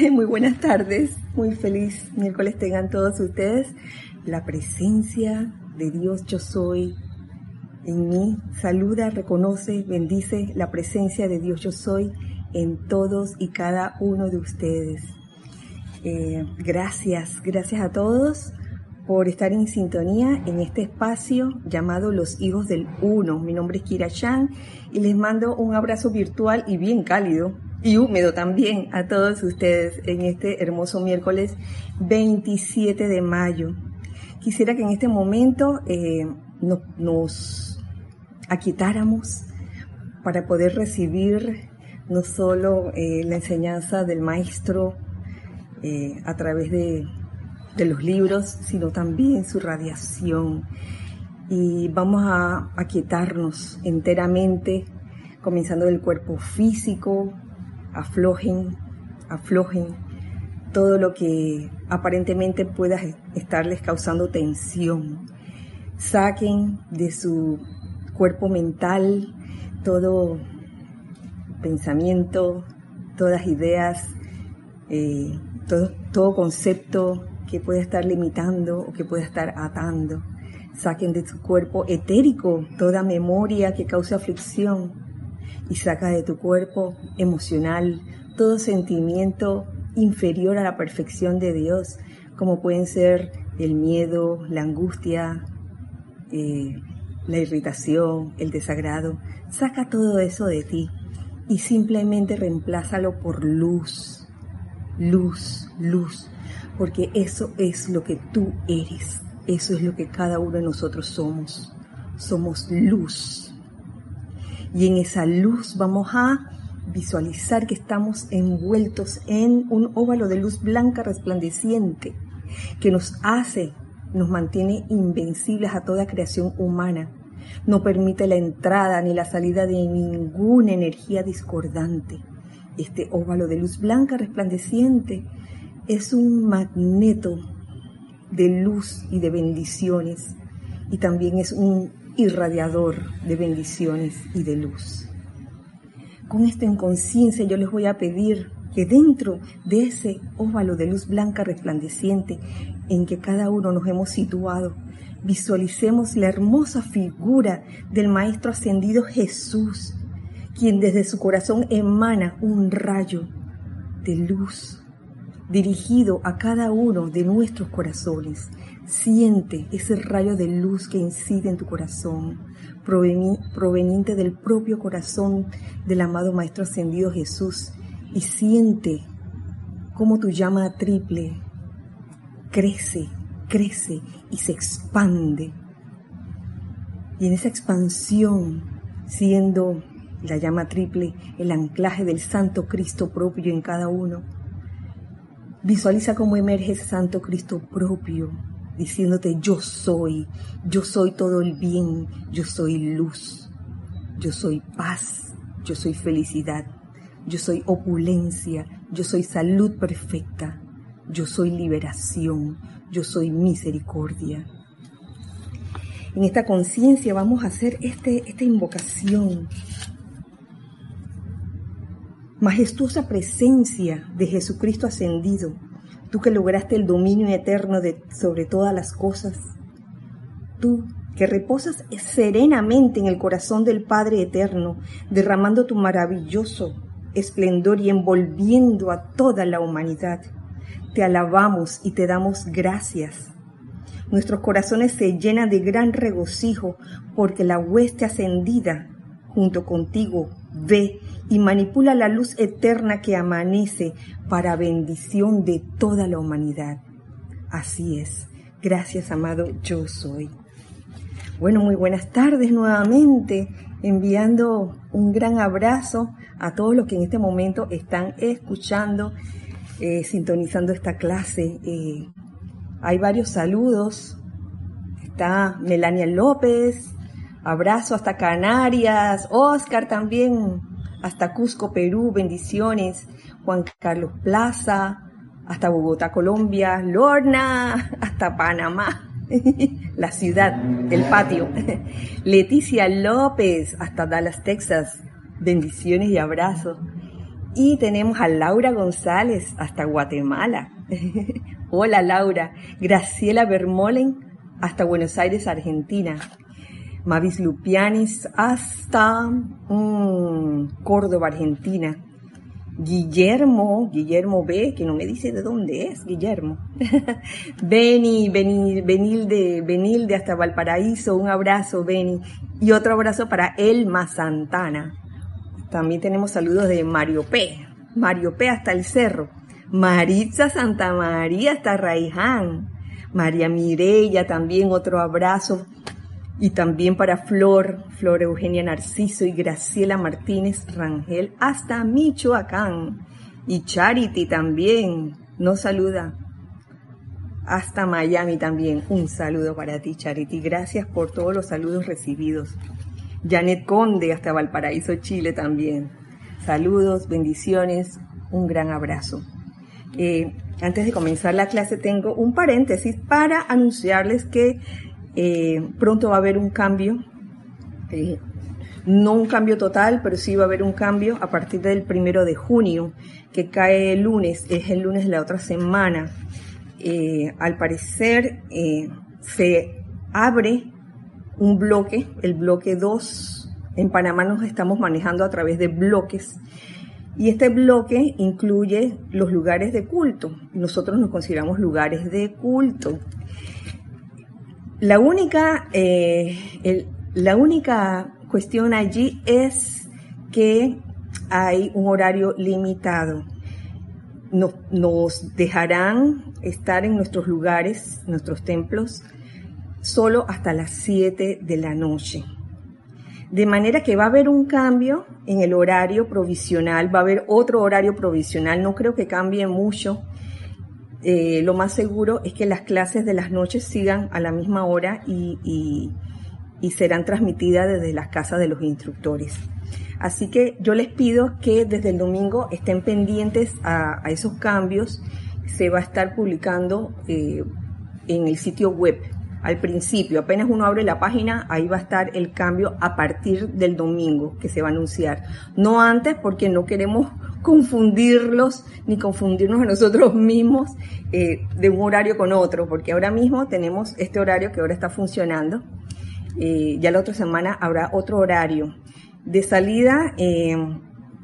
Muy buenas tardes, muy feliz miércoles tengan todos ustedes. La presencia de Dios yo soy en mí saluda, reconoce, bendice la presencia de Dios yo soy en todos y cada uno de ustedes. Eh, gracias, gracias a todos por estar en sintonía en este espacio llamado Los Hijos del Uno. Mi nombre es Kira Chan y les mando un abrazo virtual y bien cálido y húmedo también a todos ustedes en este hermoso miércoles 27 de mayo. Quisiera que en este momento eh, nos aquietáramos para poder recibir no solo eh, la enseñanza del maestro eh, a través de, de, los libros, sino también su radiación. Y vamos a aquietarnos enteramente, comenzando del cuerpo físico, aflojen, aflojen todo lo que aparentemente pueda estarles causando tensión. Saquen de su cuerpo mental todo pensamiento, todas ideas, eh, todo, todo concepto que pueda estar limitando o que pueda estar atando. Saquen de su cuerpo etérico toda memoria que cause aflicción y saca de tu cuerpo emocional todo sentimiento inferior a la perfección de Dios, como pueden ser el miedo, la angustia, eh, la irritación, el desagrado. Saca todo eso de ti y simplemente reemplázalo por luz, luz, luz, porque eso es lo que tú eres, eso es lo que cada uno de nosotros somos. Somos luz y en esa luz vamos a visualizar que estamos envueltos en un óvalo de luz blanca resplandeciente que nos hace, nos mantiene invencibles a toda creación humana. No permite la entrada ni la salida de ninguna energía discordante. Este óvalo de luz blanca resplandeciente es un magneto de luz y de bendiciones y también es un irradiador de bendiciones y de luz. Con esto en conciencia yo les voy a pedir que dentro de ese óvalo de luz blanca resplandeciente en que cada uno nos hemos situado, visualicemos la hermosa figura del Maestro ascendido Jesús, quien desde su corazón emana un rayo de luz dirigido a cada uno de nuestros corazones Siente ese rayo de luz que incide en tu corazón, proveniente del propio corazón del amado Maestro Ascendido Jesús, y siente cómo tu llama triple crece, crece y se expande. Y en esa expansión, siendo la llama triple el anclaje del Santo Cristo propio en cada uno, visualiza cómo emerge ese Santo Cristo propio diciéndote yo soy, yo soy todo el bien, yo soy luz, yo soy paz, yo soy felicidad, yo soy opulencia, yo soy salud perfecta, yo soy liberación, yo soy misericordia. En esta conciencia vamos a hacer este, esta invocación. Majestuosa presencia de Jesucristo ascendido tú que lograste el dominio eterno sobre todas las cosas, tú que reposas serenamente en el corazón del Padre eterno, derramando tu maravilloso esplendor y envolviendo a toda la humanidad. Te alabamos y te damos gracias. Nuestros corazones se llenan de gran regocijo porque la hueste ascendida junto contigo ve y manipula la luz eterna que amanece para bendición de toda la humanidad. Así es. Gracias, amado, yo soy. Bueno, muy buenas tardes nuevamente, enviando un gran abrazo a todos los que en este momento están escuchando, eh, sintonizando esta clase. Eh, hay varios saludos. Está Melania López, abrazo hasta Canarias, Oscar también, hasta Cusco, Perú, bendiciones, Juan Carlos Plaza, hasta Bogotá, Colombia, Lorna, hasta Panamá, la ciudad, el patio, Leticia López, hasta Dallas, Texas, bendiciones y abrazos. Y tenemos a Laura González hasta Guatemala. Hola Laura. Graciela Bermolen hasta Buenos Aires, Argentina. Mavis Lupianis hasta mm, Córdoba, Argentina. Guillermo, Guillermo B, que no me dice de dónde es, Guillermo. Beni, Beni, Benilde, Benilde hasta Valparaíso, un abrazo, Beni. Y otro abrazo para Elma Santana. También tenemos saludos de Mario P. Mario P hasta el cerro. Maritza Santa María hasta Raiján. María Mirella también otro abrazo. Y también para Flor, Flor Eugenia Narciso y Graciela Martínez Rangel hasta Michoacán. Y Charity también nos saluda. Hasta Miami también. Un saludo para ti, Charity. Gracias por todos los saludos recibidos. Janet Conde hasta Valparaíso, Chile también. Saludos, bendiciones, un gran abrazo. Eh, antes de comenzar la clase tengo un paréntesis para anunciarles que eh, pronto va a haber un cambio, eh, no un cambio total, pero sí va a haber un cambio a partir del primero de junio, que cae el lunes, es el lunes de la otra semana. Eh, al parecer se abre un bloque, el bloque 2. En Panamá nos estamos manejando a través de bloques. Y este bloque incluye los lugares de culto. Nosotros nos consideramos lugares de culto. La única, eh, la única cuestión allí es que hay un horario limitado. Nos, nos, dejarán estar en nuestros lugares, nuestros templos, solo hasta las 7 de la noche. De manera que va a haber un cambio en el horario provisional, va a haber otro horario provisional, no creo que cambie mucho eh, lo más seguro es que las clases de las noches sigan a la misma hora y, serán transmitidas desde las casas de los instructores. Así que yo les pido que desde el domingo estén pendientes a, esos cambios. Se va a estar publicando eh, en el sitio web al principio, apenas uno abre la página, ahí va a estar el cambio a partir del domingo que se va a anunciar. No antes porque no queremos confundirlos ni confundirnos a nosotros mismos eh, de un horario con otro, porque ahora mismo tenemos este horario que ahora está funcionando. Eh, ya la otra semana habrá otro horario. De salida, eh,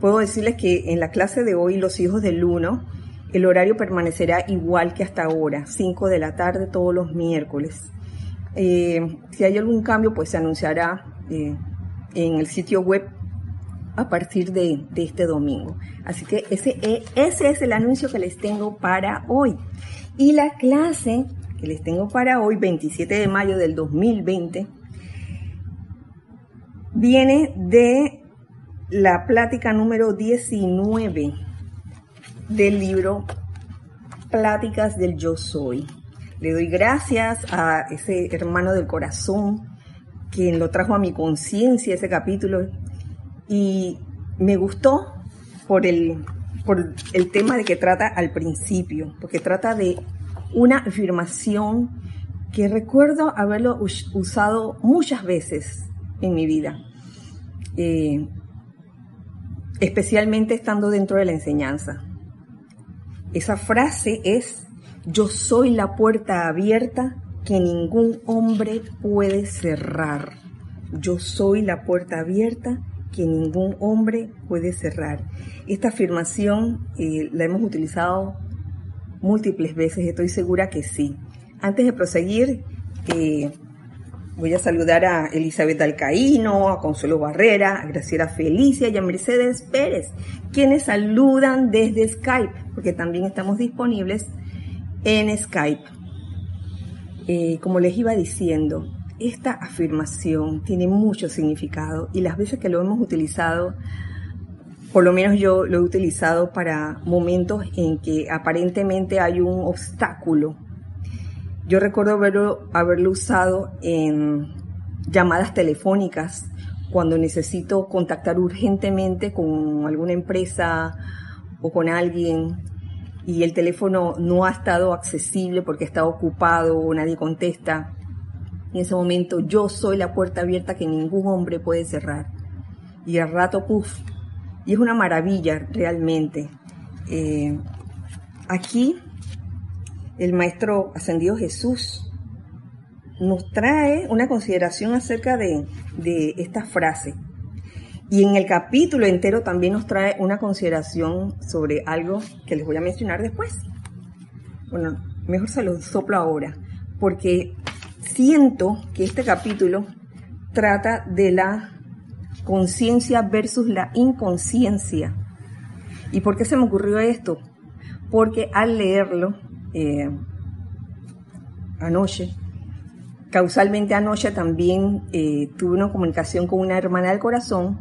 puedo decirles que en la clase de hoy, los hijos del 1, el horario permanecerá igual que hasta ahora, 5 de la tarde todos los miércoles. Si hay algún cambio, pues se anunciará en el sitio web a partir de, este domingo. Así que ese, e, ese es el anuncio que les tengo para hoy. Y la clase que les tengo para hoy, 27 de mayo del 2020, viene de la plática número 19 del libro Pláticas del Yo Soy. Le doy gracias a ese hermano del corazón quien lo trajo a mi conciencia ese capítulo y me gustó por el, por el tema de que trata al principio, porque trata de una afirmación que recuerdo haberlo usado muchas veces en mi vida, eh, especialmente estando dentro de la enseñanza. Esa frase es yo soy la puerta abierta que ningún hombre puede cerrar. Yo soy la puerta abierta que ningún hombre puede cerrar. Esta afirmación eh, la hemos utilizado múltiples veces, estoy segura que sí. Antes de proseguir, eh, voy a saludar a Elizabeth Alcaíno, a Consuelo Barrera, a Graciela Felicia y a Mercedes Pérez, quienes saludan desde Skype, porque también estamos disponibles en Skype. Eh, como les iba diciendo, esta afirmación tiene mucho significado y las veces que lo hemos utilizado, por lo menos yo lo he utilizado para momentos en que aparentemente hay un obstáculo. Yo recuerdo haberlo, haberlo usado en llamadas telefónicas cuando necesito contactar urgentemente con alguna empresa o con alguien y el teléfono no ha estado accesible porque está ocupado o nadie contesta, en ese momento yo soy la puerta abierta que ningún hombre puede cerrar. Y al rato, puff, y es una maravilla realmente. Eh, aquí el Maestro Ascendido Jesús nos trae una consideración acerca de, de esta frase. Y en el capítulo entero también nos trae una consideración sobre algo que les voy a mencionar después. Bueno, mejor se lo soplo ahora, porque siento que este capítulo trata de la conciencia versus la inconsciencia. ¿Y por qué se me ocurrió esto? Porque al leerlo eh, anoche, causalmente anoche también eh, tuve una comunicación con una hermana del corazón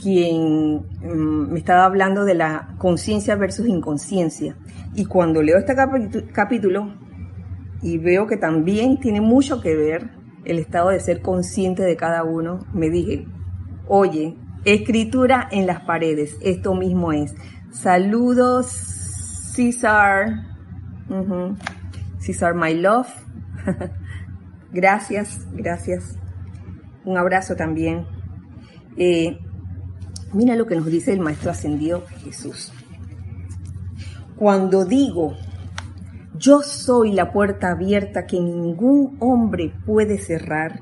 quien mm, me estaba hablando de la conciencia versus inconsciencia. Y cuando leo este capítulo y veo que también tiene mucho que ver el estado de ser consciente de cada uno, me dije, oye, escritura en las paredes, esto mismo es. Saludos, César. César, my love. gracias, gracias. Un abrazo también. Eh, mira lo que nos dice el Maestro Ascendido Jesús. Cuando digo, yo soy la puerta abierta que ningún hombre puede cerrar,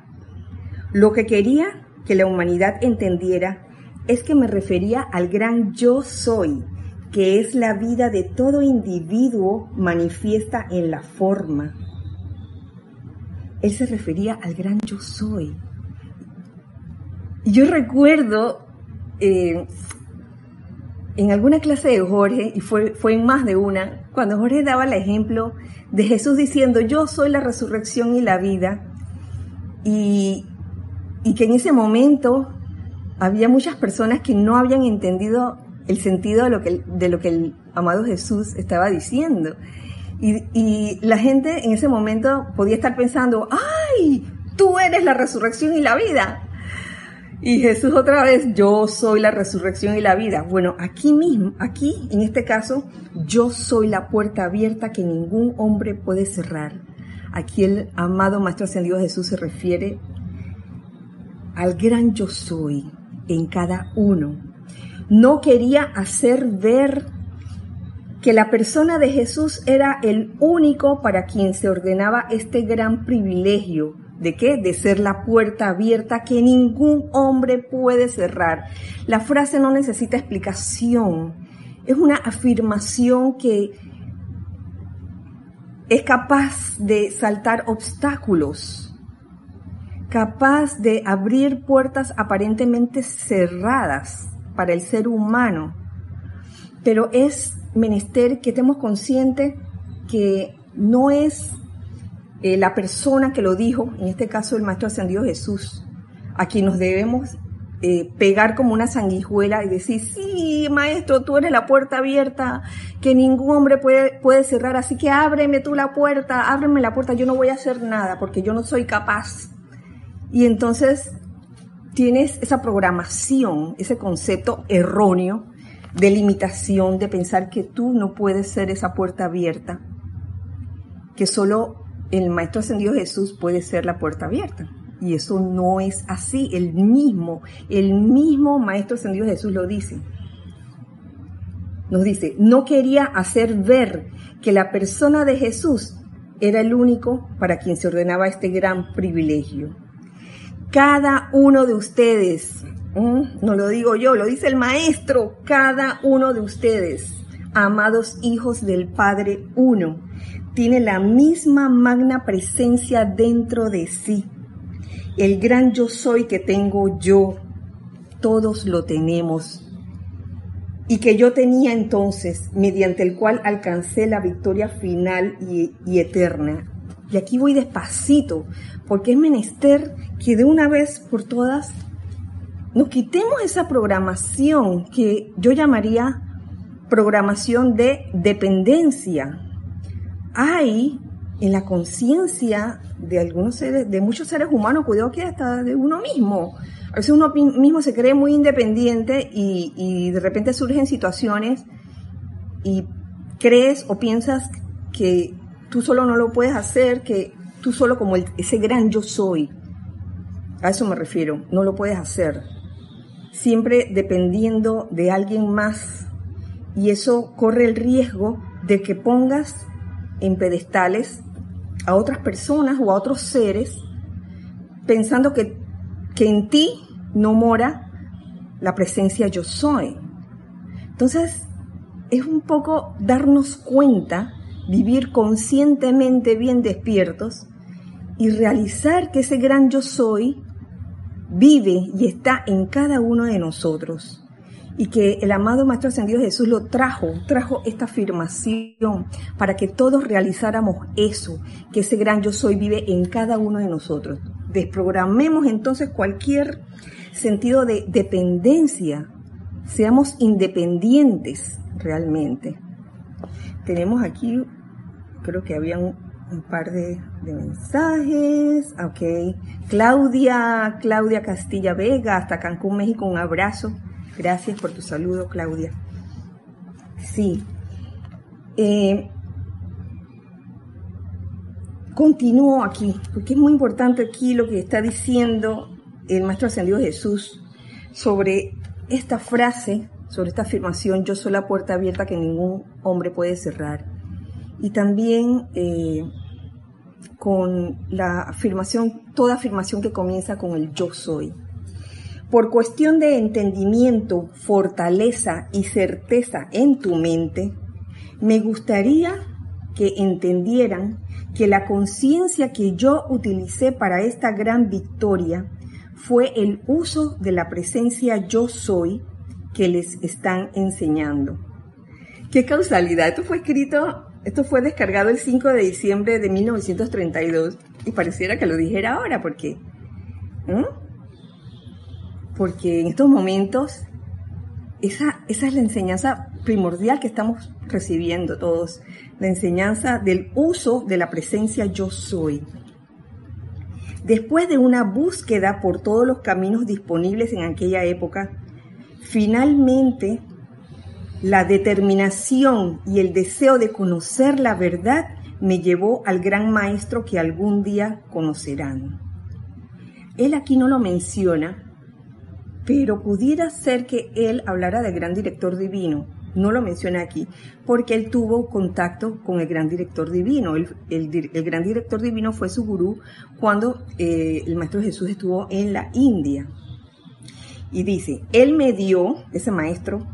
lo que quería que la humanidad entendiera es que me refería al gran yo soy, que es la vida de todo individuo manifiesta en la forma. Él se refería al gran yo soy. Yo recuerdo eh, en alguna clase de Jorge, y fue, fue en más de una, cuando Jorge daba el ejemplo de Jesús diciendo, yo soy la resurrección y la vida, y, y que en ese momento había muchas personas que no habían entendido el sentido de lo que, de lo que el amado Jesús estaba diciendo. Y, y la gente en ese momento podía estar pensando, ¡ay! Tú eres la resurrección y la vida. Y Jesús otra vez, yo soy la resurrección y la vida. Bueno, aquí mismo, aquí en este caso, yo soy la puerta abierta que ningún hombre puede cerrar. Aquí el amado Maestro Ascendido Jesús se refiere al gran yo soy en cada uno. No quería hacer ver que la persona de Jesús era el único para quien se ordenaba este gran privilegio ¿De qué? De ser la puerta abierta que ningún hombre puede cerrar. La frase no necesita explicación. Es una afirmación que es capaz de saltar obstáculos, capaz de abrir puertas aparentemente cerradas para el ser humano. Pero es menester que estemos conscientes que no es eh, la persona que lo dijo, en este caso el Maestro Ascendido Jesús, a quien nos debemos eh, pegar como una sanguijuela y decir, sí, Maestro, tú eres la puerta abierta que ningún hombre puede, puede cerrar, así que ábreme tú la puerta, ábreme la puerta, yo no voy a hacer nada porque yo no soy capaz. Y entonces tienes esa programación, ese concepto erróneo de limitación, de pensar que tú no puedes ser esa puerta abierta, que solo el Maestro Ascendido Jesús puede ser la puerta abierta. Y eso no es así. El mismo, el mismo Maestro Ascendido Jesús lo dice. Nos dice, no quería hacer ver que la persona de Jesús era el único para quien se ordenaba este gran privilegio. Cada uno de ustedes, no lo digo yo, lo dice el Maestro, cada uno de ustedes, amados hijos del Padre Uno, tiene la misma magna presencia dentro de sí. El gran yo soy que tengo yo, todos lo tenemos. Y que yo tenía entonces, mediante el cual alcancé la victoria final y, eterna. Y aquí voy despacito, porque es menester que de una vez por todas nos quitemos esa programación que yo llamaría programación de dependencia hay en la conciencia de algunos seres, de muchos seres humanos, cuidado que hasta de uno mismo. A veces uno mismo se cree muy independiente y, de repente surgen situaciones y crees o piensas que tú solo no lo puedes hacer, que tú solo como ese gran yo soy. A eso me refiero, no lo puedes hacer. siempre dependiendo de alguien más y eso corre el riesgo de que pongas en pedestales a otras personas o a otros seres pensando que, que en ti no mora la presencia yo soy. Entonces, es un poco darnos cuenta, vivir conscientemente bien despiertos y realizar que ese gran yo soy vive y está en cada uno de nosotros. Y que el amado Maestro Ascendido Jesús lo trajo, trajo esta afirmación para que todos realizáramos eso, que ese gran yo soy vive en cada uno de nosotros. Desprogramemos entonces cualquier sentido de dependencia, seamos independientes realmente. Tenemos aquí, creo que había un, par de, mensajes. Ok. Claudia, Claudia Castilla Vega, hasta Cancún, México, un abrazo. Gracias por tu saludo, Claudia. Sí. Eh, continúo aquí, porque es muy importante aquí lo que está diciendo el Maestro Ascendido Jesús sobre esta frase sobre esta afirmación, yo soy la puerta abierta que ningún hombre puede cerrar. Y también eh, con la afirmación, toda afirmación que comienza con el yo soy. Por cuestión de entendimiento, fortaleza y certeza en tu mente, me gustaría que entendieran que la conciencia que yo utilicé para esta gran victoria fue el uso de la presencia yo soy que les están enseñando. Qué causalidad. Esto fue escrito, esto fue descargado el 5 de diciembre de 1932 y pareciera que lo dijera ahora porque, porque en estos momentos esa, esa es la enseñanza primordial que estamos recibiendo todos, la enseñanza del uso de la presencia yo soy. Después de una búsqueda por todos los caminos disponibles en aquella época, Finalmente, la determinación y el deseo de conocer la verdad me llevó al gran maestro que algún día conocerán. Él aquí no lo menciona, pero pudiera ser que él hablara del gran director divino. No lo menciona aquí, porque él tuvo contacto con el gran director divino. El, gran director divino fue su gurú cuando eh, el Maestro Jesús estuvo en la India. Y dice, Él me dio, ese maestro,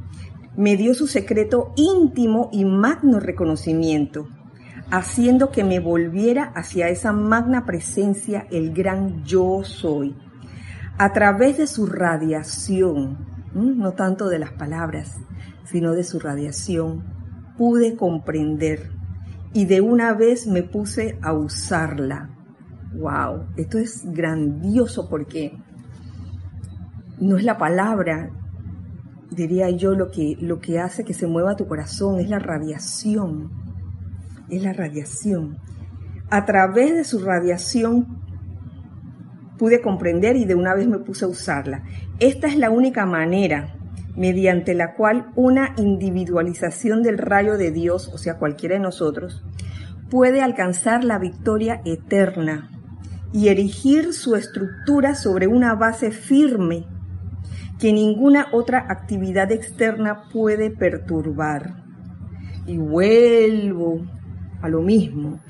me dio su secreto íntimo y magno reconocimiento, haciendo que me volviera hacia esa magna presencia, el gran yo soy. A través de su radiación, no tanto de las palabras, sino de su radiación, pude comprender y de una vez me puse a usarla. ¡Wow! Esto es grandioso porque no es la palabra, diría yo, lo que, lo que hace que se mueva tu corazón, es la radiación, es la radiación. A través de su radiación pude comprender y de una vez me puse a usarla. Esta es la única manera mediante la cual una individualización del rayo de Dios, o sea, cualquiera de nosotros, puede alcanzar la victoria eterna y erigir su estructura sobre una base firme que ninguna otra actividad externa puede perturbar. Y vuelvo a lo mismo,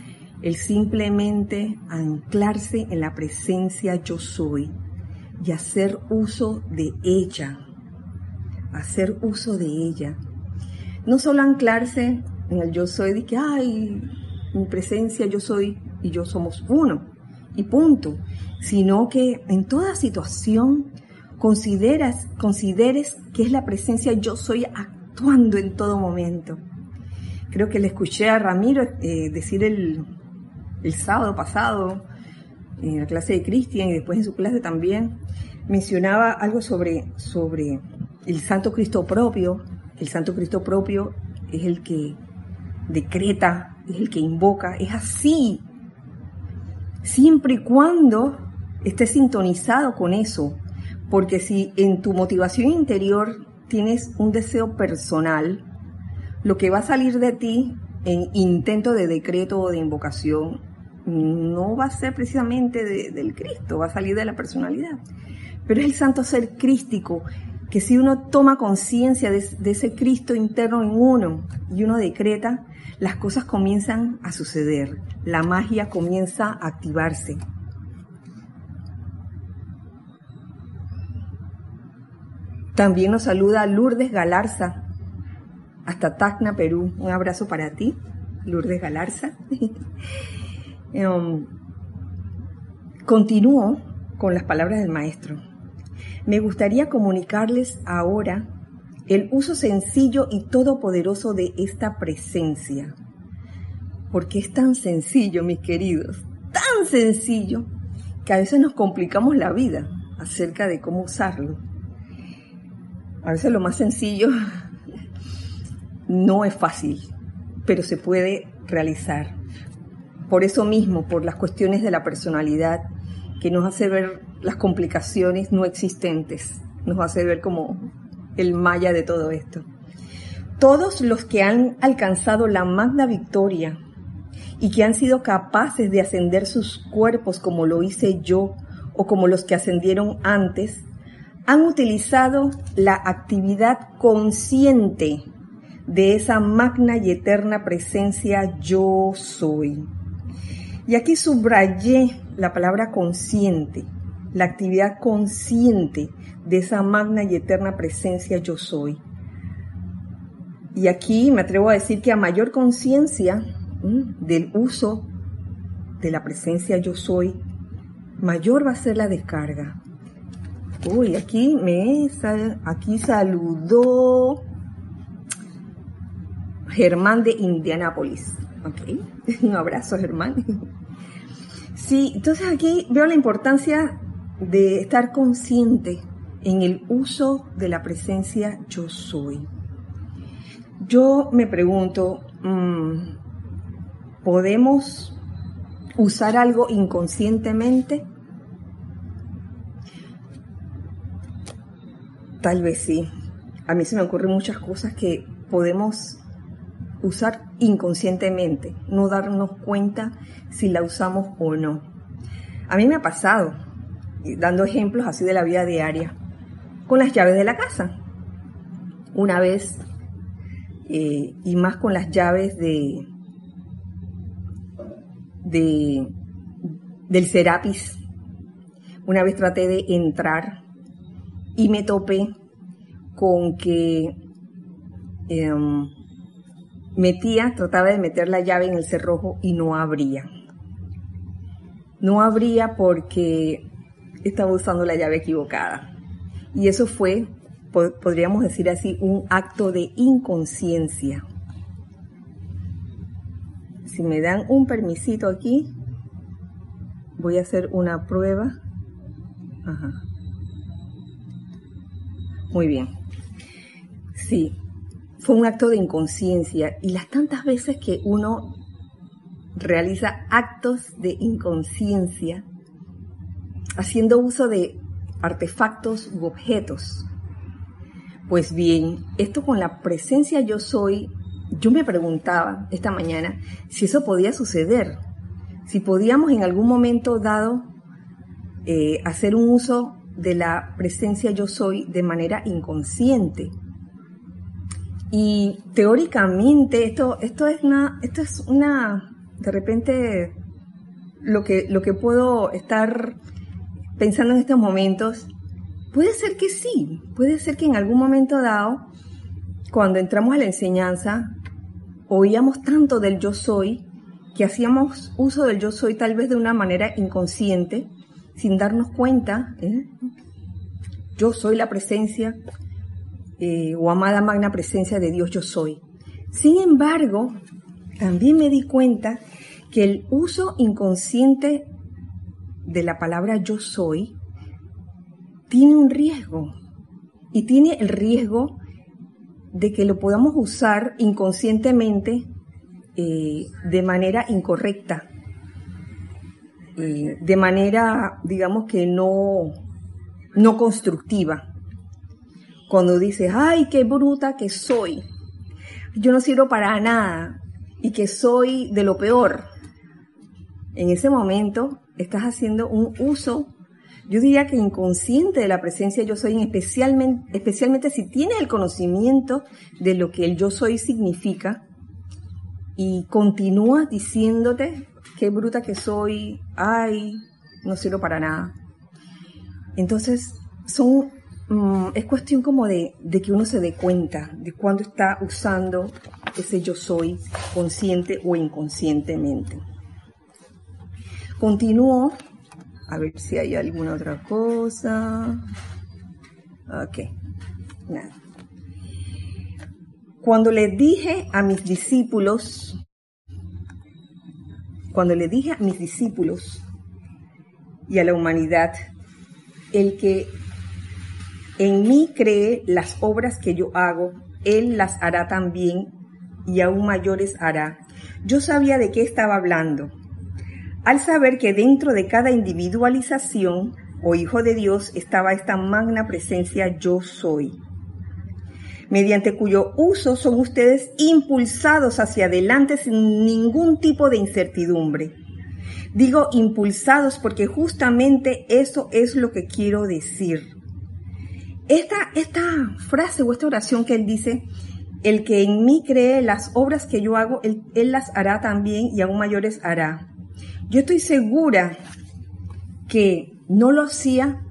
el simplemente anclarse en la presencia yo soy y hacer uso de ella, hacer uso de ella. No solo anclarse en el yo soy de que, ay, mi presencia yo soy y yo somos uno, y punto, sino que en toda situación consideras, consideres que es la presencia yo soy actuando en todo momento. Creo que le escuché a Ramiro eh, decir el, sábado pasado en la clase de Cristian y después en su clase también, mencionaba algo sobre, sobre el Santo Cristo propio. El Santo Cristo propio es el que decreta, es el que invoca, es así. Siempre y cuando esté sintonizado con eso, porque si en tu motivación interior tienes un deseo personal, lo que va a salir de ti en intento de decreto o de invocación no va a ser precisamente del Cristo, va a salir de la personalidad. Pero es el santo ser crístico que si uno toma conciencia de, de, ese Cristo interno en uno y uno decreta, las cosas comienzan a suceder, la magia comienza a activarse. También nos saluda Lourdes Galarza, hasta Tacna, Perú. Un abrazo para ti, Lourdes Galarza. um, continúo con las palabras del maestro. Me gustaría comunicarles ahora el uso sencillo y todopoderoso de esta presencia. Porque es tan sencillo, mis queridos, tan sencillo, que a veces nos complicamos la vida acerca de cómo usarlo. A veces lo más sencillo no es fácil, pero se puede realizar. Por eso mismo, por las cuestiones de la personalidad, que nos hace ver las complicaciones no existentes, nos hace ver como el maya de todo esto. Todos los que han alcanzado la magna victoria y que han sido capaces de ascender sus cuerpos como lo hice yo o como los que ascendieron antes, han utilizado la actividad consciente de esa magna y eterna presencia yo soy. Y aquí subrayé la palabra consciente, la actividad consciente de esa magna y eterna presencia yo soy. Y aquí me atrevo a decir que a mayor conciencia del uso de la presencia yo soy, mayor va a ser la descarga. Uy, aquí me aquí saludó Germán de Indianápolis. Ok, un abrazo Germán. Sí, entonces aquí veo la importancia de estar consciente en el uso de la presencia yo soy. Yo me pregunto, mm, ¿podemos usar algo inconscientemente? Tal vez sí. A mí se me ocurren muchas cosas que podemos usar inconscientemente, no darnos cuenta si la usamos o no. A mí me ha pasado, dando ejemplos así de la vida diaria, con las llaves de la casa. Una vez, eh, y más con las llaves de, de del Serapis. Una vez traté de entrar y me topé con que em, metía, trataba de meter la llave en el cerrojo y no abría. No abría porque estaba usando la llave equivocada. Y eso fue, podríamos decir así, un acto de inconsciencia. Si me dan un permisito aquí, voy a hacer una prueba. Ajá. Muy bien. Sí, fue un acto de inconsciencia y las tantas veces que uno realiza actos de inconsciencia haciendo uso de artefactos u objetos. Pues bien, esto con la presencia yo soy, yo me preguntaba esta mañana si eso podía suceder, si podíamos en algún momento dado eh, hacer un uso de la presencia yo soy de manera inconsciente. Y teóricamente esto, esto es una, esto es una, de repente, lo que, lo que puedo estar pensando en estos momentos, puede ser que sí, puede ser que en algún momento dado, cuando entramos a la enseñanza, oíamos tanto del yo soy, que hacíamos uso del yo soy tal vez de una manera inconsciente, sin darnos cuenta, ¿eh? yo soy la presencia eh, o amada magna presencia de Dios yo soy. Sin embargo, también me di cuenta que el uso inconsciente de la palabra yo soy tiene un riesgo y tiene el riesgo de que lo podamos usar inconscientemente eh, de manera incorrecta eh, de manera, digamos que no, no constructiva. Cuando dices, ay, qué bruta que soy, yo no sirvo para nada y que soy de lo peor, en ese momento estás haciendo un uso Yo diría que inconsciente de la presencia yo soy, especialmente, especialmente si tienes el conocimiento de lo que el yo soy significa y continúas diciéndote qué bruta que soy, ay, no sirvo para nada. Entonces, son, mm, es cuestión como de, que uno se dé cuenta de cuándo está usando ese yo soy consciente o inconscientemente. Continúo a ver si hay alguna otra cosa. Ok, nada. Cuando le dije a mis discípulos, cuando le dije a mis discípulos y a la humanidad, el que en mí cree las obras que yo hago, él las hará también y aún mayores hará. Yo sabía de qué estaba hablando al saber que dentro de cada individualización o hijo de Dios estaba esta magna presencia yo soy, mediante cuyo uso son ustedes impulsados hacia adelante sin ningún tipo de incertidumbre. Digo impulsados porque justamente eso es lo que quiero decir. Esta, frase o esta oración que él dice, el que en mí cree las obras que yo hago, él, él las hará también y aún mayores hará. Yo estoy segura que no lo hacía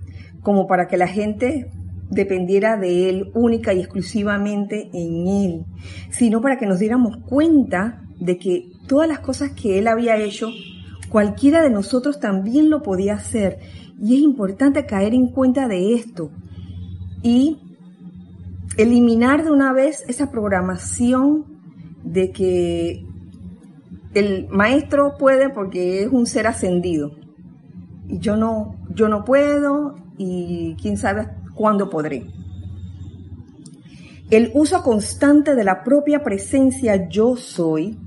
como para que la gente dependiera de él única y exclusivamente en él, sino para que nos diéramos cuenta de que todas las cosas que él había hecho, cualquiera de nosotros también lo podía hacer. Y es importante caer en cuenta de esto y eliminar de una vez esa programación de que el maestro puede porque es un ser ascendido. Y yo no, yo no puedo y quién sabe cuándo podré. El uso constante de la propia presencia yo soy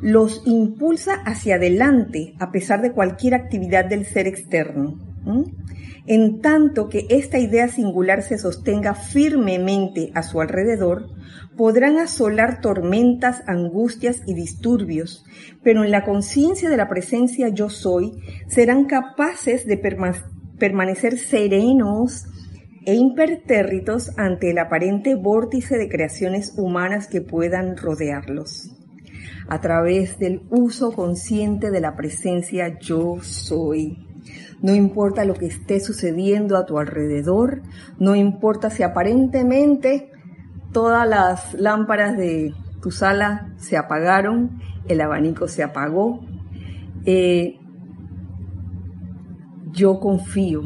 los impulsa hacia adelante a pesar de cualquier actividad del ser externo. En tanto que esta idea singular se sostenga firmemente a su alrededor, podrán asolar tormentas, angustias y disturbios, pero en la conciencia de la presencia yo soy, serán capaces de permanecer serenos e impertérritos ante el aparente vórtice de creaciones humanas que puedan rodearlos. A través del uso consciente de la presencia yo soy. No importa lo que esté sucediendo a tu alrededor, no importa si aparentemente todas las lámparas de tu sala se apagaron, el abanico se apagó. Eh, yo confío,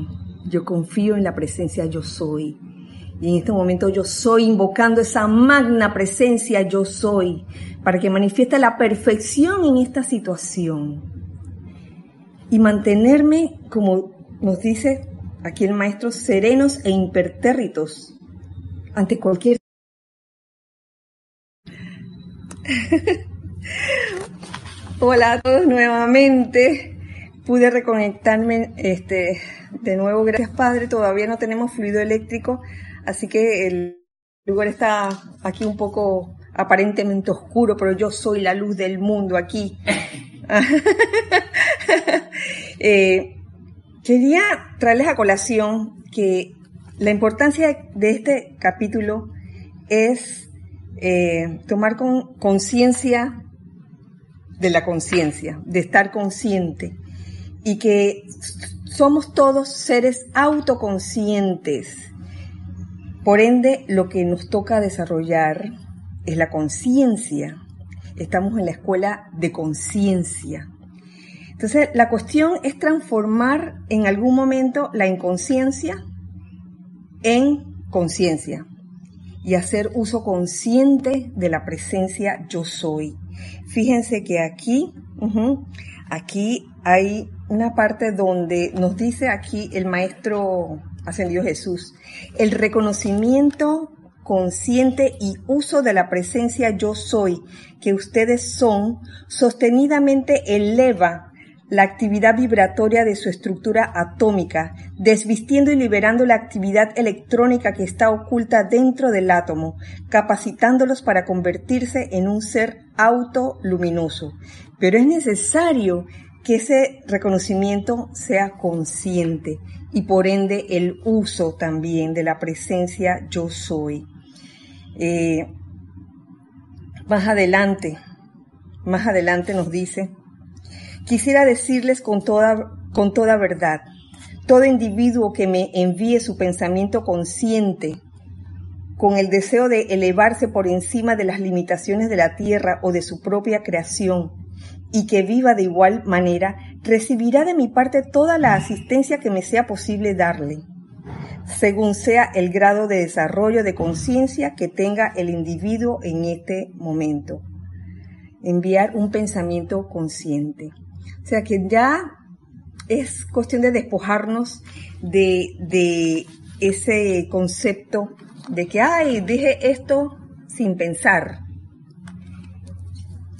yo confío en la presencia yo soy. Y en este momento yo soy invocando esa magna presencia yo soy para que manifieste la perfección en esta situación. Y mantenerme, como nos dice aquí el maestro, serenos e impertérritos ante cualquier Hola a todos nuevamente. Pude reconectarme este, de nuevo, gracias Padre. Todavía no tenemos fluido eléctrico, así que el lugar está aquí un poco aparentemente oscuro, pero yo soy la luz del mundo aquí. Eh, quería traerles a colación que la importancia de este capítulo es eh, tomar conciencia de la conciencia, de estar consciente y que somos todos seres autoconscientes. Por ende, lo que nos toca desarrollar es la conciencia. Estamos en la escuela de conciencia. Entonces, la cuestión es transformar en algún momento la inconsciencia en conciencia y hacer uso consciente de la presencia yo soy. Fíjense que aquí, aquí hay una parte donde nos dice aquí el maestro ascendido Jesús, el reconocimiento consciente y uso de la presencia yo soy que ustedes son, sostenidamente eleva la actividad vibratoria de su estructura atómica, desvistiendo y liberando la actividad electrónica que está oculta dentro del átomo, capacitándolos para convertirse en un ser autoluminoso. Pero es necesario que ese reconocimiento sea consciente y por ende el uso también de la presencia yo soy. Eh, más adelante, más adelante nos dice, quisiera decirles con toda, con toda verdad, todo individuo que me envíe su pensamiento consciente con el deseo de elevarse por encima de las limitaciones de la tierra o de su propia creación, y que viva de igual manera, recibirá de mi parte toda la asistencia que me sea posible darle, según sea el grado de desarrollo de conciencia que tenga el individuo en este momento. Enviar un pensamiento consciente. O sea que ya es cuestión de despojarnos de, de ese concepto de que, ay, dije esto sin pensar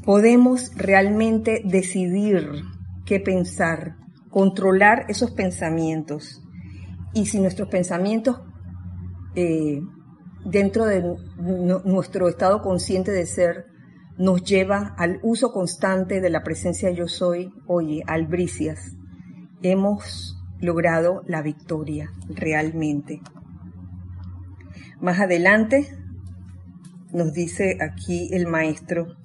podemos realmente decidir qué pensar, controlar esos pensamientos. Y si nuestros pensamientos eh, dentro de nuestro estado consciente de ser nos lleva al uso constante de la presencia yo soy, oye, albricias, hemos logrado la victoria realmente. Más adelante nos dice aquí el maestro.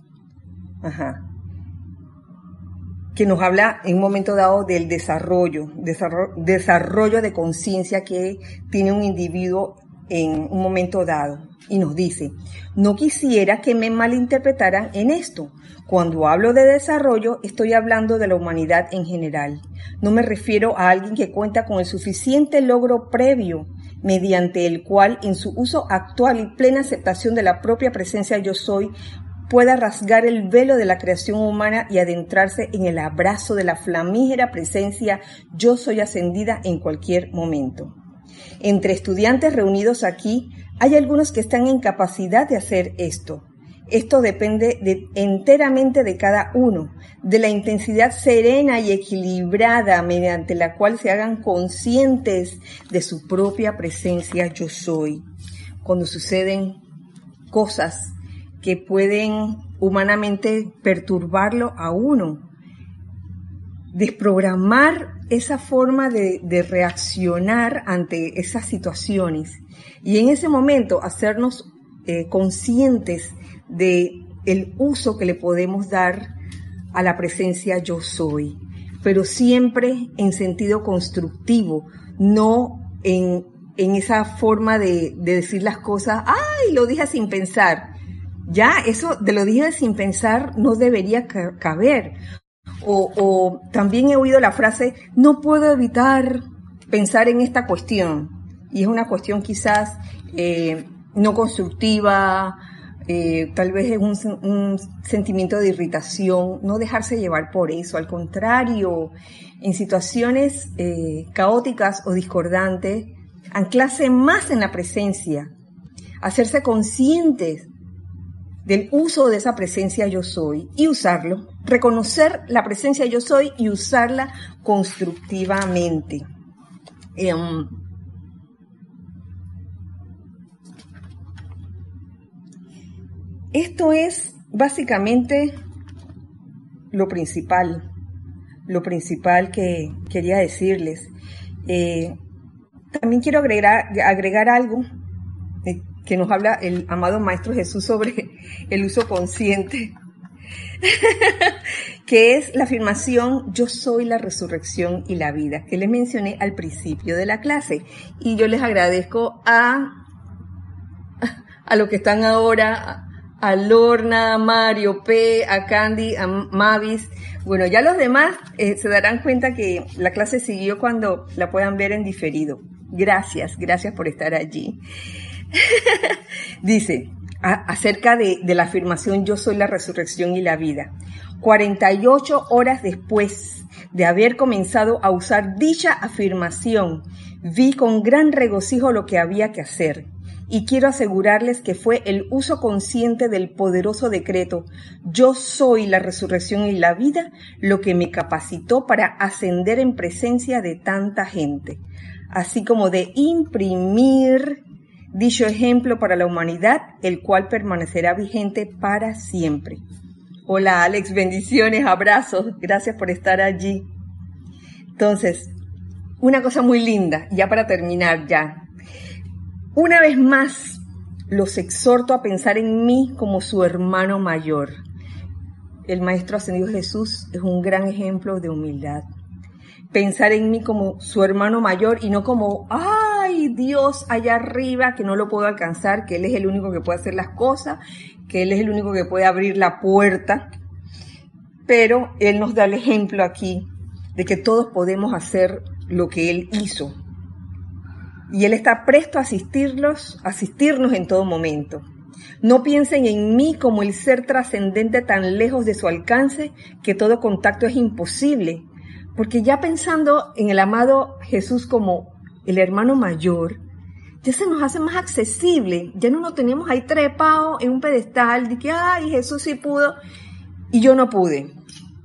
Que nos habla en un momento dado del desarrollo, desarrollo, desarrollo de conciencia que tiene un individuo en un momento dado. Y nos dice, no quisiera que me malinterpretaran en esto. Cuando hablo de desarrollo, estoy hablando de la humanidad en general. No me refiero a alguien que cuenta con el suficiente logro previo mediante el cual en su uso actual y plena aceptación de la propia presencia yo soy pueda rasgar el velo de la creación humana y adentrarse en el abrazo de la flamígera presencia yo soy ascendida en cualquier momento. Entre estudiantes reunidos aquí hay algunos que están en capacidad de hacer esto. Esto depende enteramente de cada uno, de la intensidad serena y equilibrada mediante la cual se hagan conscientes de su propia presencia yo soy. Cuando suceden cosas que pueden humanamente perturbarlo a uno. Desprogramar esa forma de, reaccionar ante esas situaciones. Y en ese momento hacernos eh, conscientes de el uso que le podemos dar a la presencia yo soy, pero siempre en sentido constructivo, no en, esa forma de, de decir las cosas, ay, lo dije sin pensar, ya eso de lo dije sin pensar no debería caber. O, también he oído la frase, no puedo evitar pensar en esta cuestión. Y es una cuestión quizás eh, no constructiva, eh, tal vez es un, sentimiento de irritación, no dejarse llevar por eso, al contrario, en situaciones eh, caóticas o discordantes, anclarse más en la presencia, hacerse conscientes del uso de esa presencia yo soy y usarlo, reconocer la presencia yo soy y usarla constructivamente. Em, esto es básicamente lo principal, lo principal que quería decirles. Eh, también quiero agregar, agregar algo que nos habla el amado Maestro Jesús sobre el uso consciente, que es la afirmación yo soy la resurrección y la vida, que les mencioné al principio de la clase. Y yo les agradezco a, a los que están ahora, a Lorna, a Mario P, a Candy, a Mavis. Bueno, ya los demás eh, se darán cuenta que la clase siguió cuando la puedan ver en diferido. Gracias, gracias por estar allí. Dice, acerca de, la afirmación yo soy la resurrección y la vida. 48 horas después de haber comenzado a usar dicha afirmación, vi con gran regocijo lo que había que hacer. Y quiero asegurarles que fue el uso consciente del poderoso decreto Yo soy la resurrección y la vida lo que me capacitó para ascender en presencia de tanta gente, así como de imprimir dicho ejemplo para la humanidad, el cual permanecerá vigente para siempre. Hola Alex, bendiciones, abrazos, gracias por estar allí. Entonces, una cosa muy linda, ya para terminar ya. Una vez más, los exhorto a pensar en mí como su hermano mayor. El Maestro Ascendido Jesús es un gran ejemplo de humildad. Pensar en mí como su hermano mayor y no como, ay, Dios allá arriba que no lo puedo alcanzar, que Él es el único que puede hacer las cosas que Él es el único que puede abrir la puerta, pero Él nos da el ejemplo aquí de que todos podemos hacer lo que Él hizo. Y Él está presto a asistirlos, asistirnos en todo momento. No piensen en mí como el ser trascendente tan lejos de su alcance que todo contacto es imposible, porque ya pensando en el amado Jesús como el hermano mayor, ya se nos hace más accesible. Ya no nos tenemos ahí trepado en un pedestal de que, ay, Jesús sí pudo y yo no pude.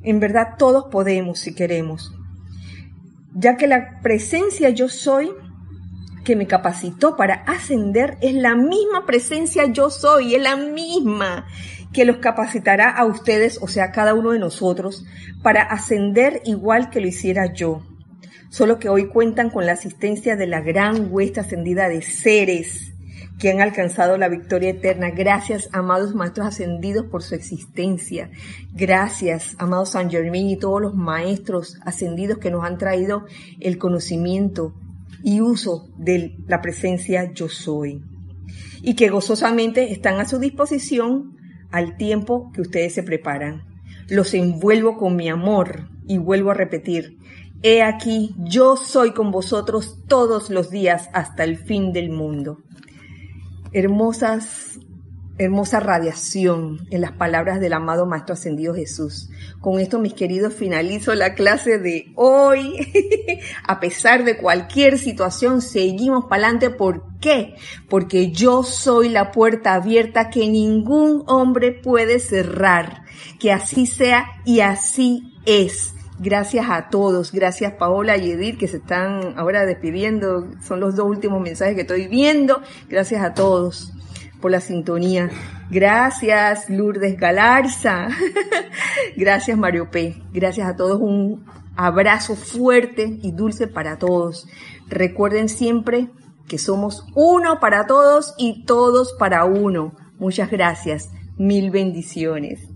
En verdad todos podemos si queremos. Ya que la presencia yo soy que me capacitó para ascender es la misma presencia yo soy, es la misma que los capacitará a ustedes, o sea, a cada uno de nosotros, para ascender igual que lo hiciera yo solo que hoy cuentan con la asistencia de la gran huesta ascendida de seres que han alcanzado la victoria eterna. Gracias, amados maestros ascendidos, por su existencia. Gracias, amados San Germain y todos los maestros ascendidos que nos han traído el conocimiento y uso de la presencia yo soy. Y que gozosamente están a su disposición al tiempo que ustedes se preparan. Los envuelvo con mi amor y vuelvo a repetir, He aquí, yo soy con vosotros todos los días hasta el fin del mundo. Hermosas, hermosa radiación en las palabras del amado Maestro Ascendido Jesús. Con esto, mis queridos, finalizo la clase de hoy. A pesar de cualquier situación, seguimos para adelante. ¿Por qué? Porque yo soy la puerta abierta que ningún hombre puede cerrar. Que así sea y así es. Gracias a todos, gracias Paola y Edith que se están ahora despidiendo, son los dos últimos mensajes que estoy viendo. Gracias a todos por la sintonía. Gracias Lourdes Galarza. gracias Mario P. Gracias a todos. Un abrazo fuerte y dulce para todos. Recuerden siempre que somos uno para todos y todos para uno. Muchas gracias. Mil bendiciones.